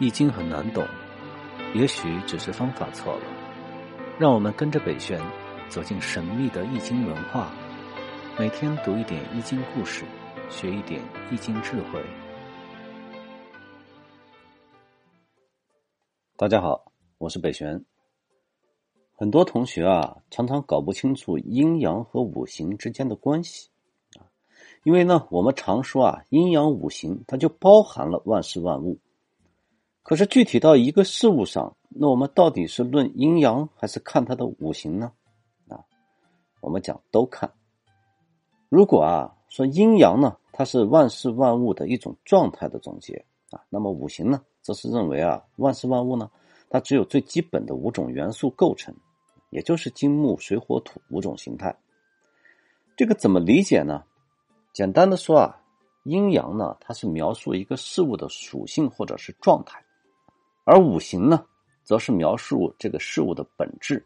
易经很难懂，也许只是方法错了。让我们跟着北玄走进神秘的易经文化，每天读一点易经故事，学一点易经智慧。大家好，我是北玄。很多同学啊，常常搞不清楚阴阳和五行之间的关系，因为呢，我们常说啊，阴阳五行它就包含了万事万物。可是具体到一个事物上，那我们到底是论阴阳，还是看它的五行呢？啊，我们讲都看。如果啊说阴阳呢，它是万事万物的一种状态的总结啊，那么五行呢，则是认为啊万事万物呢，它只有最基本的五种元素构成，也就是金木水火土五种形态。这个怎么理解呢？简单的说啊，阴阳呢，它是描述一个事物的属性或者是状态。而五行呢，则是描述这个事物的本质。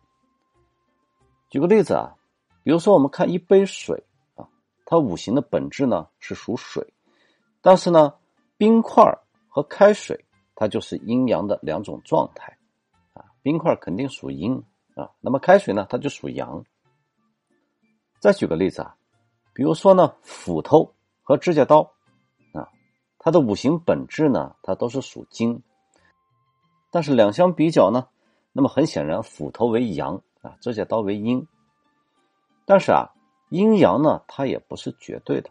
举个例子啊，比如说我们看一杯水啊，它五行的本质呢是属水，但是呢，冰块和开水它就是阴阳的两种状态啊。冰块肯定属阴啊，那么开水呢，它就属阳。再举个例子啊，比如说呢，斧头和指甲刀啊，它的五行本质呢，它都是属金。但是两相比较呢，那么很显然，斧头为阳啊，指甲刀为阴。但是啊，阴阳呢，它也不是绝对的，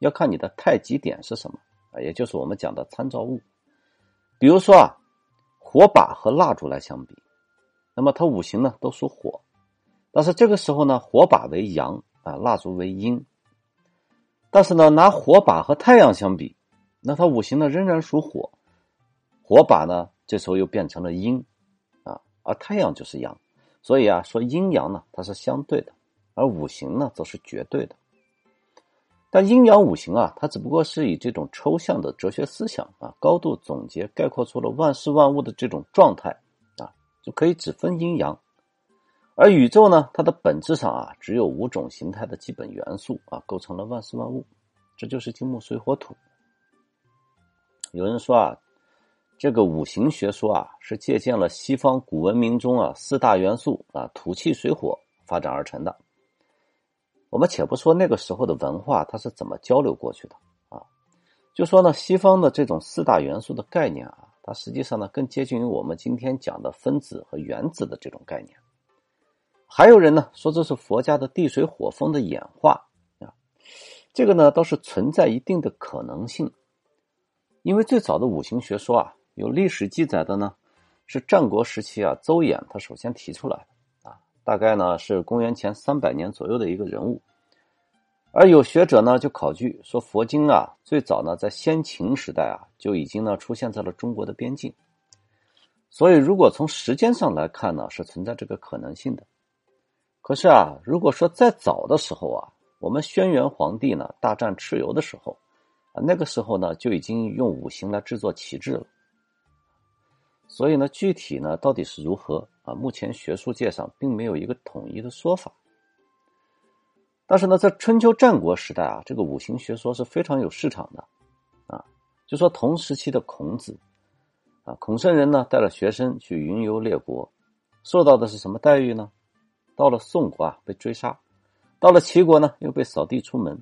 要看你的太极点是什么啊，也就是我们讲的参照物。比如说啊，火把和蜡烛来相比，那么它五行呢都属火，但是这个时候呢，火把为阳啊，蜡烛为阴。但是呢，拿火把和太阳相比，那它五行呢仍然属火，火把呢。这时候又变成了阴，啊，而太阳就是阳，所以啊，说阴阳呢，它是相对的，而五行呢，则是绝对的。但阴阳五行啊，它只不过是以这种抽象的哲学思想啊，高度总结概括出了万事万物的这种状态啊，就可以只分阴阳。而宇宙呢，它的本质上啊，只有五种形态的基本元素啊，构成了万事万物，这就是金木水火土。有人说啊。这个五行学说啊，是借鉴了西方古文明中啊四大元素啊土气水火发展而成的。我们且不说那个时候的文化它是怎么交流过去的啊，就说呢西方的这种四大元素的概念啊，它实际上呢更接近于我们今天讲的分子和原子的这种概念。还有人呢说这是佛家的地水火风的演化啊，这个呢倒是存在一定的可能性，因为最早的五行学说啊。有历史记载的呢，是战国时期啊，邹衍他首先提出来的啊，大概呢是公元前三百年左右的一个人物。而有学者呢就考据说，佛经啊最早呢在先秦时代啊就已经呢出现在了中国的边境。所以如果从时间上来看呢，是存在这个可能性的。可是啊，如果说在早的时候啊，我们轩辕皇帝呢大战蚩尤的时候啊，那个时候呢就已经用五行来制作旗帜了。所以呢，具体呢到底是如何啊？目前学术界上并没有一个统一的说法。但是呢，在春秋战国时代啊，这个五行学说是非常有市场的啊。就说同时期的孔子啊，孔圣人呢带了学生去云游列国，受到的是什么待遇呢？到了宋国啊被追杀，到了齐国呢又被扫地出门。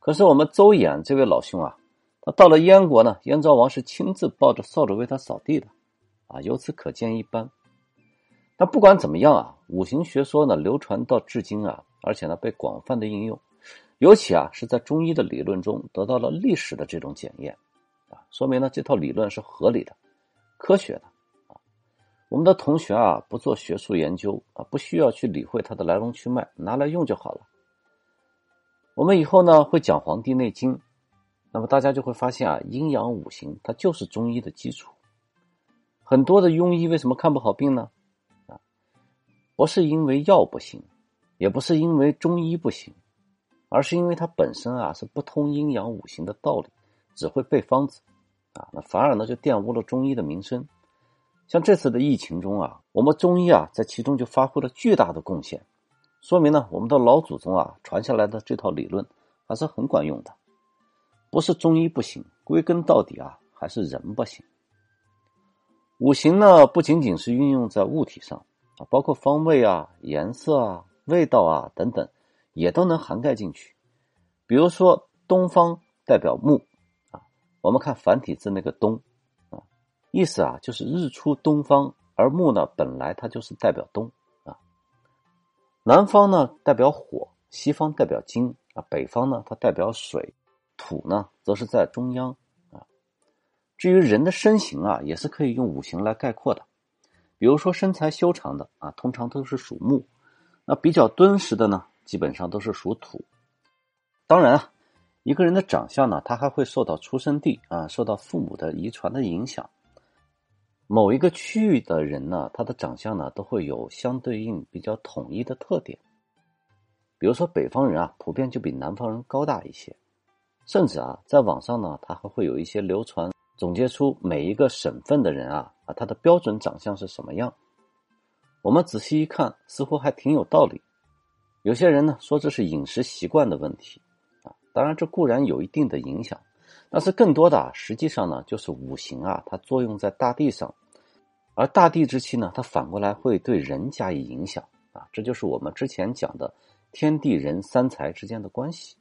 可是我们邹衍这位老兄啊，他到了燕国呢，燕昭王是亲自抱着扫帚为他扫地的。啊，由此可见一斑。那不管怎么样啊，五行学说呢流传到至今啊，而且呢被广泛的应用，尤其啊是在中医的理论中得到了历史的这种检验，啊，说明呢这套理论是合理的、科学的。啊，我们的同学啊不做学术研究啊，不需要去理会它的来龙去脉，拿来用就好了。我们以后呢会讲《黄帝内经》，那么大家就会发现啊，阴阳五行它就是中医的基础。很多的庸医为什么看不好病呢？啊，不是因为药不行，也不是因为中医不行，而是因为它本身啊是不通阴阳五行的道理，只会背方子，啊，那反而呢就玷污了中医的名声。像这次的疫情中啊，我们中医啊在其中就发挥了巨大的贡献，说明呢我们的老祖宗啊传下来的这套理论还是很管用的。不是中医不行，归根到底啊还是人不行。五行呢，不仅仅是运用在物体上啊，包括方位啊、颜色啊、味道啊等等，也都能涵盖进去。比如说，东方代表木啊，我们看繁体字那个东啊，意思啊就是日出东方，而木呢本来它就是代表东啊。南方呢代表火，西方代表金啊，北方呢它代表水，土呢则是在中央。至于人的身形啊，也是可以用五行来概括的。比如说身材修长的啊，通常都是属木；那比较敦实的呢，基本上都是属土。当然啊，一个人的长相呢，他还会受到出生地啊，受到父母的遗传的影响。某一个区域的人呢，他的长相呢，都会有相对应比较统一的特点。比如说北方人啊，普遍就比南方人高大一些，甚至啊，在网上呢，他还会有一些流传。总结出每一个省份的人啊啊，他的标准长相是什么样？我们仔细一看，似乎还挺有道理。有些人呢说这是饮食习惯的问题啊，当然这固然有一定的影响，但是更多的啊，实际上呢就是五行啊，它作用在大地上，而大地之气呢，它反过来会对人加以影响啊，这就是我们之前讲的天地人三才之间的关系。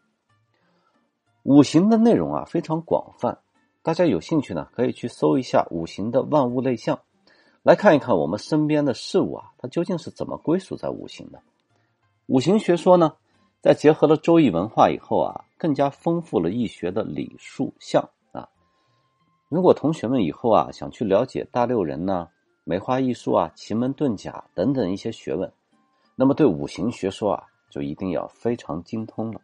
五行的内容啊非常广泛。大家有兴趣呢，可以去搜一下五行的万物类象，来看一看我们身边的事物啊，它究竟是怎么归属在五行的。五行学说呢，在结合了周易文化以后啊，更加丰富了易学的理数象啊。如果同学们以后啊想去了解大六人呢、梅花易数啊、奇门遁甲等等一些学问，那么对五行学说啊，就一定要非常精通了。